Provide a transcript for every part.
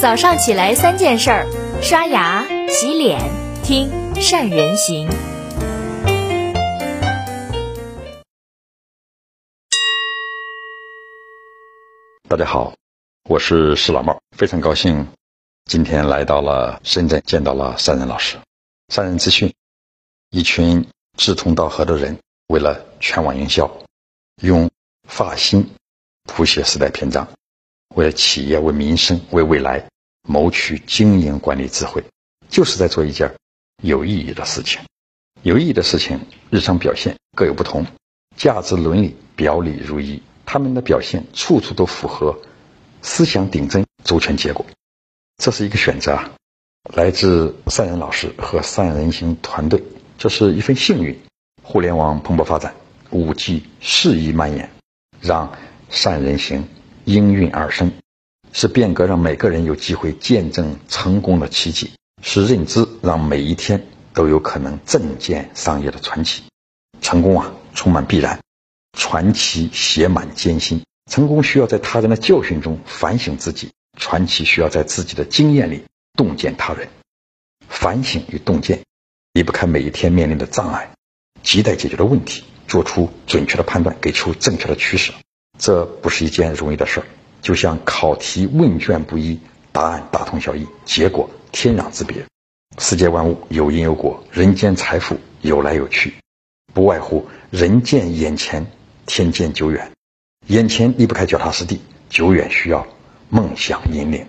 早上起来三件事儿：刷牙、洗脸、听善人行。大家好，我是石老帽，非常高兴今天来到了深圳，见到了善人老师。善人资讯，一群志同道合的人，为了全网营销，用发心谱写时代篇章。为了企业、为民生、为未来谋取经营管理智慧，就是在做一件有意义的事情。有意义的事情，日常表现各有不同，价值伦理表里如一，他们的表现处处都符合思想顶针、周全结果。这是一个选择啊，来自善人老师和善人行团队，这是一份幸运。互联网蓬勃发展，五 G 肆意蔓延，让善人行。应运而生，是变革让每个人有机会见证成功的奇迹；是认知让每一天都有可能正见商业的传奇。成功啊，充满必然；传奇写满艰辛。成功需要在他人的教训中反省自己，传奇需要在自己的经验里洞见他人。反省与洞见，离不开每一天面临的障碍，亟待解决的问题，做出准确的判断，给出正确的取舍。这不是一件容易的事儿，就像考题问卷不一，答案大同小异，结果天壤之别。世界万物有因有果，人间财富有来有去，不外乎人见眼前，天见久远。眼前离不开脚踏实地，久远需要梦想引领。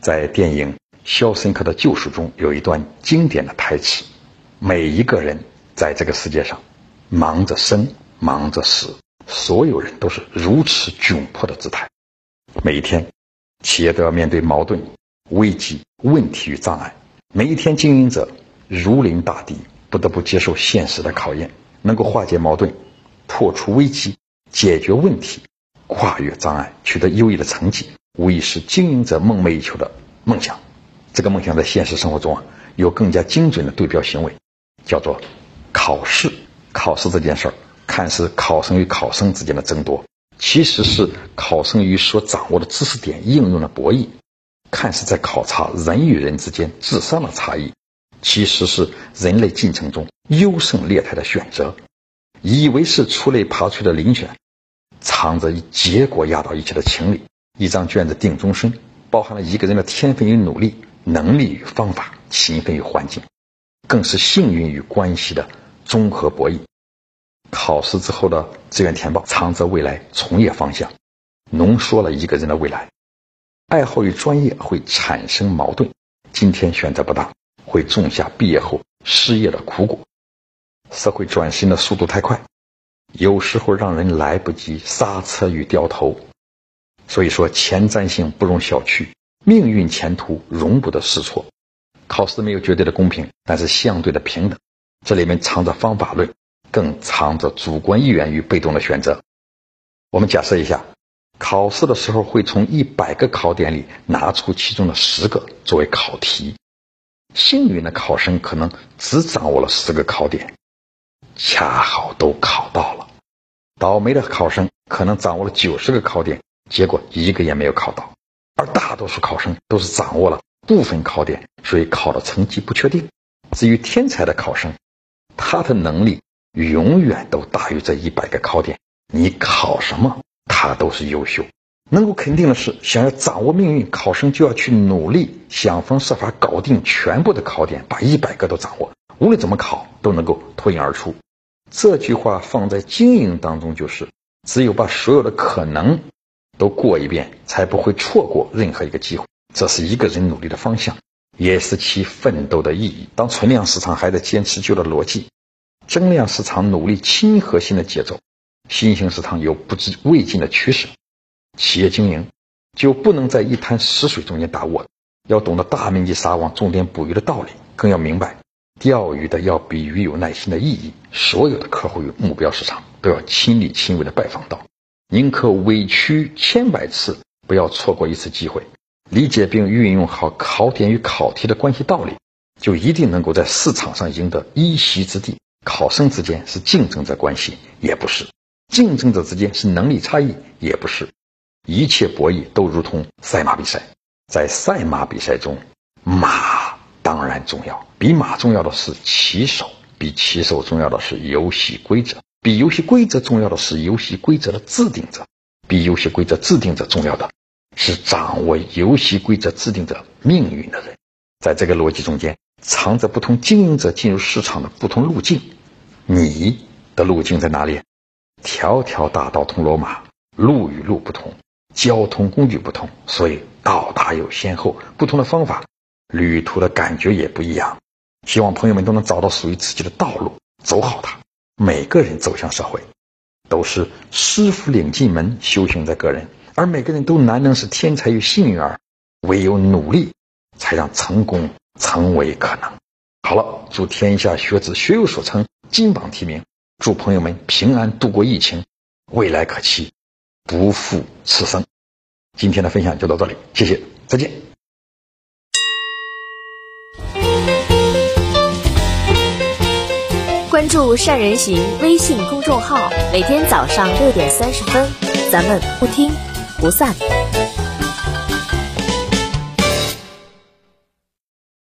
在电影《肖申克的救赎》中有一段经典的台词：每一个人在这个世界上，忙着生，忙着死。所有人都是如此窘迫的姿态。每一天，企业都要面对矛盾、危机、问题与障碍。每一天，经营者如临大敌，不得不接受现实的考验。能够化解矛盾、破除危机、解决问题、跨越障碍、取得优异的成绩，无疑是经营者梦寐以求的梦想。这个梦想在现实生活中啊，有更加精准的对标行为，叫做考试。考试这件事儿。看似考生与考生之间的争夺，其实是考生与所掌握的知识点应用的博弈；看似在考察人与人之间智商的差异，其实是人类进程中优胜劣汰的选择。以为是出类拔萃的遴选，藏着以结果压倒一切的情理。一张卷子定终身，包含了一个人的天分与努力、能力与方法、勤奋与环境，更是幸运与关系的综合博弈。考试之后的志愿填报，藏着未来从业方向，浓缩了一个人的未来。爱好与专业会产生矛盾，今天选择不当，会种下毕业后失业的苦果。社会转型的速度太快，有时候让人来不及刹车与掉头。所以说，前瞻性不容小觑，命运前途容不得试错。考试没有绝对的公平，但是相对的平等，这里面藏着方法论。更藏着主观意愿与被动的选择。我们假设一下，考试的时候会从一百个考点里拿出其中的十个作为考题。幸运的考生可能只掌握了十个考点，恰好都考到了；倒霉的考生可能掌握了九十个考点，结果一个也没有考到。而大多数考生都是掌握了部分考点，所以考的成绩不确定。至于天才的考生，他的能力。永远都大于这一百个考点，你考什么，他都是优秀。能够肯定的是，想要掌握命运，考生就要去努力，想方设法搞定全部的考点，把一百个都掌握。无论怎么考，都能够脱颖而出。这句话放在经营当中，就是只有把所有的可能都过一遍，才不会错过任何一个机会。这是一个人努力的方向，也是其奋斗的意义。当存量市场还在坚持旧的逻辑。增量市场努力亲和性的节奏，新兴市场有不知未尽的趋势。企业经营就不能在一滩死水中间打窝，要懂得大面积撒网、重点捕鱼的道理，更要明白钓鱼的要比鱼有耐心的意义。所有的客户与目标市场都要亲力亲为的拜访到，宁可委屈千百次，不要错过一次机会。理解并运用好考点与考题的关系道理，就一定能够在市场上赢得一席之地。考生之间是竞争者关系，也不是；竞争者之间是能力差异，也不是。一切博弈都如同赛马比赛，在赛马比赛中，马当然重要，比马重要的是骑手，比骑手重要的是游戏规则，比游戏规则重要的是游戏规则的制定者，比游戏规则制定者重要的是掌握游戏规则制定者命运的人。在这个逻辑中间，藏着不同经营者进入市场的不同路径。你的路径在哪里？条条大道通罗马，路与路不同，交通工具不同，所以到达有先后。不同的方法，旅途的感觉也不一样。希望朋友们都能找到属于自己的道路，走好它。每个人走向社会，都是师傅领进门，修行在个人。而每个人都难能是天才与幸运儿，唯有努力，才让成功成为可能。好了，祝天下学子学有所成，金榜题名。祝朋友们平安度过疫情，未来可期，不负此生。今天的分享就到这里，谢谢，再见。关注善人行微信公众号，每天早上六点三十分，咱们不听不散。